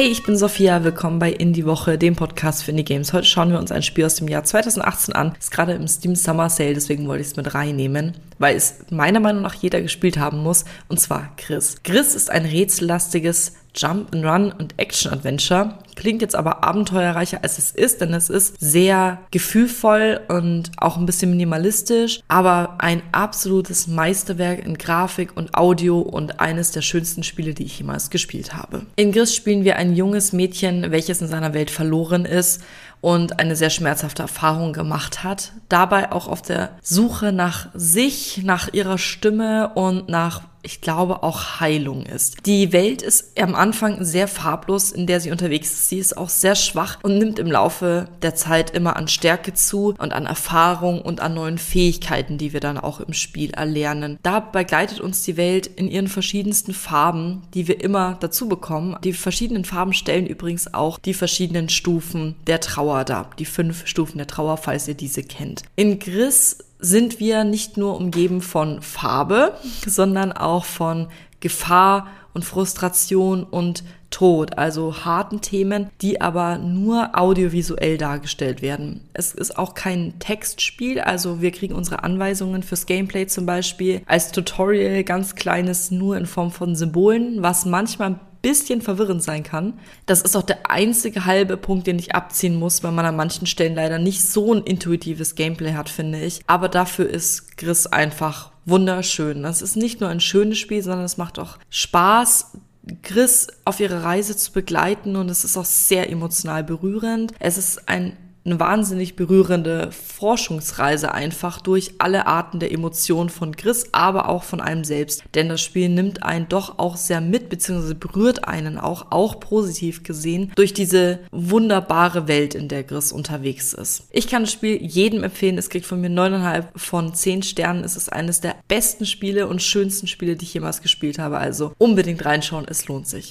Hey, ich bin Sophia, willkommen bei Indie Woche, dem Podcast für Indie Games. Heute schauen wir uns ein Spiel aus dem Jahr 2018 an. Ist gerade im Steam Summer Sale, deswegen wollte ich es mit reinnehmen, weil es meiner Meinung nach jeder gespielt haben muss, und zwar Gris. Gris ist ein rätsellastiges Jump and Run und Action Adventure. Klingt jetzt aber abenteuerreicher als es ist, denn es ist sehr gefühlvoll und auch ein bisschen minimalistisch, aber ein absolutes Meisterwerk in Grafik und Audio und eines der schönsten Spiele, die ich jemals gespielt habe. In Gris spielen wir ein junges Mädchen, welches in seiner Welt verloren ist und eine sehr schmerzhafte Erfahrung gemacht hat. Dabei auch auf der Suche nach sich, nach ihrer Stimme und nach ich glaube, auch Heilung ist. Die Welt ist am Anfang sehr farblos, in der sie unterwegs ist. Sie ist auch sehr schwach und nimmt im Laufe der Zeit immer an Stärke zu und an Erfahrung und an neuen Fähigkeiten, die wir dann auch im Spiel erlernen. Da begleitet uns die Welt in ihren verschiedensten Farben, die wir immer dazu bekommen. Die verschiedenen Farben stellen übrigens auch die verschiedenen Stufen der Trauer dar. Die fünf Stufen der Trauer, falls ihr diese kennt. In Gris sind wir nicht nur umgeben von Farbe, sondern auch von Gefahr und Frustration und Tod, also harten Themen, die aber nur audiovisuell dargestellt werden. Es ist auch kein Textspiel, also wir kriegen unsere Anweisungen fürs Gameplay zum Beispiel als Tutorial ganz kleines nur in Form von Symbolen, was manchmal bisschen verwirrend sein kann. Das ist auch der einzige halbe Punkt, den ich abziehen muss, weil man an manchen Stellen leider nicht so ein intuitives Gameplay hat, finde ich. Aber dafür ist Gris einfach wunderschön. Das ist nicht nur ein schönes Spiel, sondern es macht auch Spaß, Chris auf ihre Reise zu begleiten und es ist auch sehr emotional berührend. Es ist ein eine wahnsinnig berührende Forschungsreise einfach durch alle Arten der Emotionen von Chris, aber auch von einem selbst. Denn das Spiel nimmt einen doch auch sehr mit, beziehungsweise berührt einen auch, auch positiv gesehen, durch diese wunderbare Welt, in der Chris unterwegs ist. Ich kann das Spiel jedem empfehlen. Es kriegt von mir neuneinhalb von zehn Sternen. Es ist eines der besten Spiele und schönsten Spiele, die ich jemals gespielt habe. Also unbedingt reinschauen, es lohnt sich.